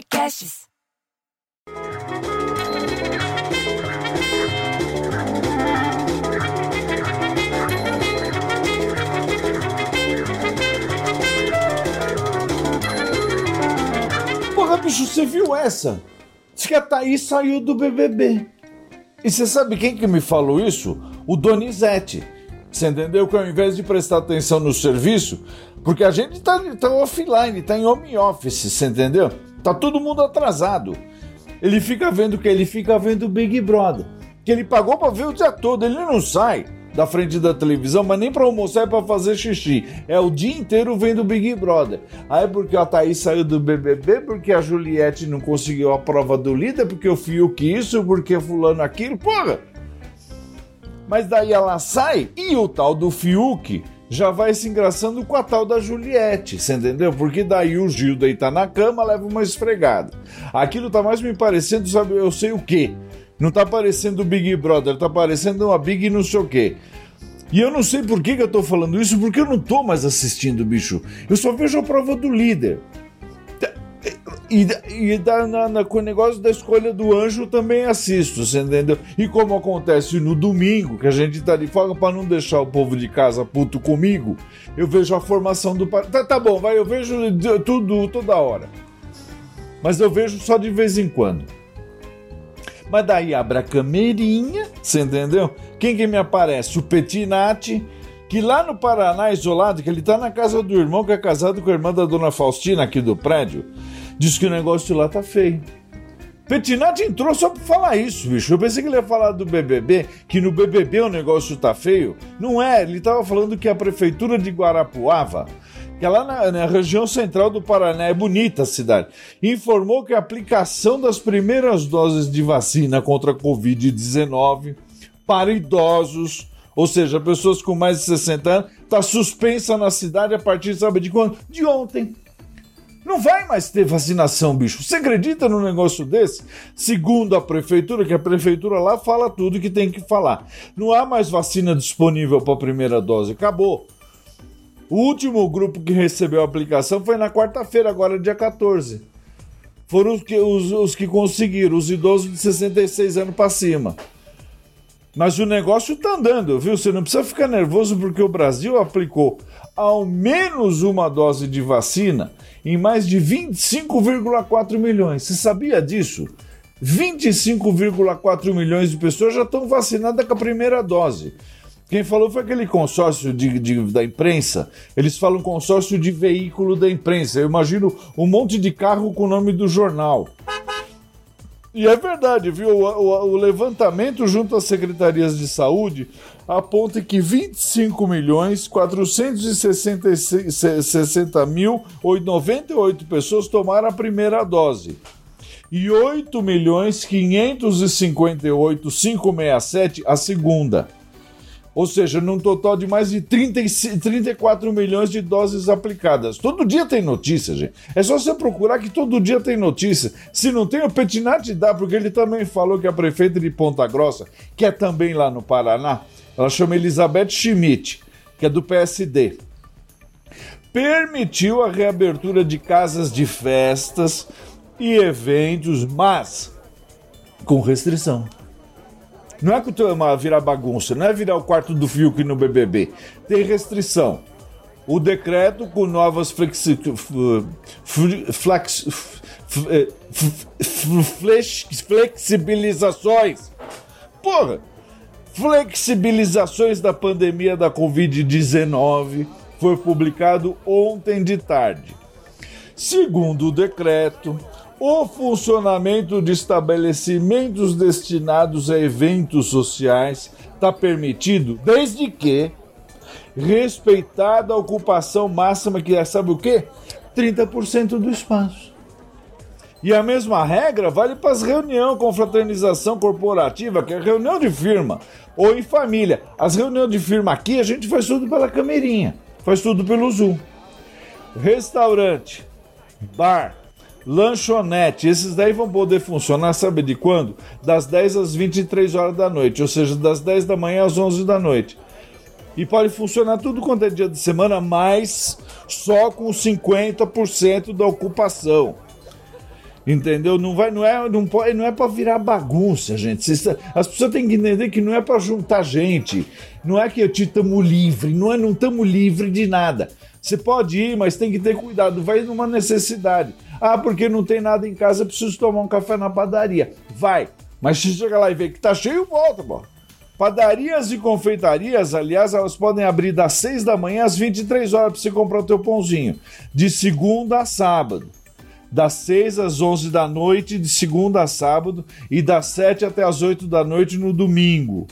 Podcasts. Porra, bicho, você viu essa? Diz que a Thaís saiu do BBB. E você sabe quem que me falou isso? O Donizete. Você entendeu? Que ao invés de prestar atenção no serviço, porque a gente tá, tá offline, tá em home office, você entendeu? Tá todo mundo atrasado. Ele fica vendo o que? Ele fica vendo o Big Brother. Que ele pagou pra ver o dia todo, ele não sai da frente da televisão, mas nem pra almoçar e pra fazer xixi. É o dia inteiro vendo o Big Brother. Aí porque a Thaís saiu do BBB, porque a Juliette não conseguiu a prova do líder, porque o Fiuk isso, porque fulano aquilo, porra! Mas daí ela sai e o tal do Fiuk já vai se engraçando com a tal da Juliette, você entendeu? Porque daí o Gil deitar na cama, leva uma esfregada. Aquilo tá mais me parecendo, sabe, eu sei o quê? Não tá parecendo o Big Brother, tá parecendo uma Big não sei o quê. E eu não sei por que, que eu tô falando isso, porque eu não tô mais assistindo, bicho. Eu só vejo a prova do líder. E, e da, na, na, com o negócio da escolha do anjo também assisto, você entendeu? E como acontece no domingo, que a gente tá de folga para não deixar o povo de casa puto comigo, eu vejo a formação do. Tá, tá bom, vai, eu vejo tudo toda hora. Mas eu vejo só de vez em quando. Mas daí abre a camerinha, você entendeu? Quem que me aparece? O Petinati, que lá no Paraná, isolado, que ele tá na casa do irmão, que é casado com a irmã da dona Faustina aqui do prédio, diz que o negócio lá tá feio. Petinati entrou só pra falar isso, bicho. Eu pensei que ele ia falar do BBB, que no BBB o negócio tá feio. Não é, ele tava falando que a prefeitura de Guarapuava que é lá na, na, região central do Paraná, é bonita a cidade, informou que a aplicação das primeiras doses de vacina contra a Covid-19 para idosos, ou seja, pessoas com mais de 60 anos, está suspensa na cidade a partir, sabe de quando? De ontem. Não vai mais ter vacinação, bicho. Você acredita num negócio desse? Segundo a prefeitura, que a prefeitura lá fala tudo que tem que falar. Não há mais vacina disponível para a primeira dose. Acabou. O último grupo que recebeu a aplicação foi na quarta-feira, agora dia 14. Foram os que, os, os que conseguiram, os idosos de 66 anos para cima. Mas o negócio tá andando, viu? Você não precisa ficar nervoso porque o Brasil aplicou ao menos uma dose de vacina em mais de 25,4 milhões. Você sabia disso? 25,4 milhões de pessoas já estão vacinadas com a primeira dose. Quem falou foi aquele consórcio de, de, da imprensa. Eles falam consórcio de veículo da imprensa. Eu imagino um monte de carro com o nome do jornal. E é verdade, viu? O, o, o levantamento junto às secretarias de saúde aponta que 25 milhões 460 mil 98 pessoas tomaram a primeira dose e 8 milhões 558 567 a segunda. Ou seja, num total de mais de 30, 34 milhões de doses aplicadas. Todo dia tem notícia, gente. É só você procurar que todo dia tem notícia. Se não tem, o Petinati dá, porque ele também falou que a prefeita de Ponta Grossa, que é também lá no Paraná, ela chama Elizabeth Schmidt, que é do PSD, permitiu a reabertura de casas de festas e eventos, mas com restrição. Não é que uma virar bagunça, não é virar o quarto do Fiuk no BBB. Tem restrição. O decreto com novas flexi, flex, flex, flexibilizações. Porra! Flexibilizações da pandemia da Covid-19 foi publicado ontem de tarde. Segundo o decreto, o funcionamento de estabelecimentos destinados a eventos sociais está permitido desde que respeitada a ocupação máxima que é, sabe o quê? 30% do espaço. E a mesma regra vale para as reuniões com fraternização corporativa, que é reunião de firma, ou em família. As reuniões de firma aqui a gente faz tudo pela camerinha, faz tudo pelo Zoom. Restaurante, bar, Lanchonete, esses daí vão poder funcionar, sabe de quando? Das 10 às 23 horas da noite, ou seja, das 10 da manhã às 11 da noite. E pode funcionar tudo quanto é dia de semana, mas só com 50% da ocupação. Entendeu? Não vai, não é, não pode, não é para virar bagunça, gente. As pessoas têm que entender que não é para juntar gente. Não é que eu te tamo livre, não é não tamo livre de nada. Você pode ir, mas tem que ter cuidado, vai numa necessidade. Ah, porque não tem nada em casa, preciso tomar um café na padaria. Vai. Mas se chega lá e vê que tá cheio, volta, pô. Padarias e confeitarias, aliás, elas podem abrir das 6 da manhã às 23 horas para você comprar o teu pãozinho. De segunda a sábado das 6 às 11 da noite, de segunda a sábado, e das 7 até as 8 da noite no domingo.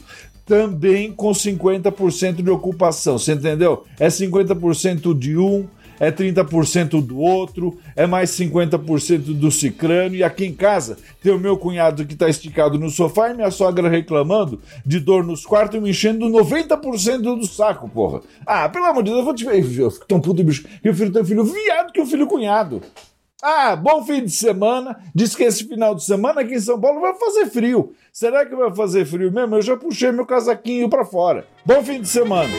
Também com 50% de ocupação, você entendeu? É 50% de um, é 30% do outro, é mais 50% do cicrano. E aqui em casa tem o meu cunhado que está esticado no sofá e minha sogra reclamando de dor nos quartos e me enchendo 90% do saco, porra. Ah, pelo amor de Deus, eu vou te ver. Eu fico tão puto, bicho. Eu prefiro ter filho viado que o filho cunhado. Ah, bom fim de semana. Diz que esse final de semana aqui em São Paulo vai fazer frio. Será que vai fazer frio mesmo? Eu já puxei meu casaquinho para fora. Bom fim de semana.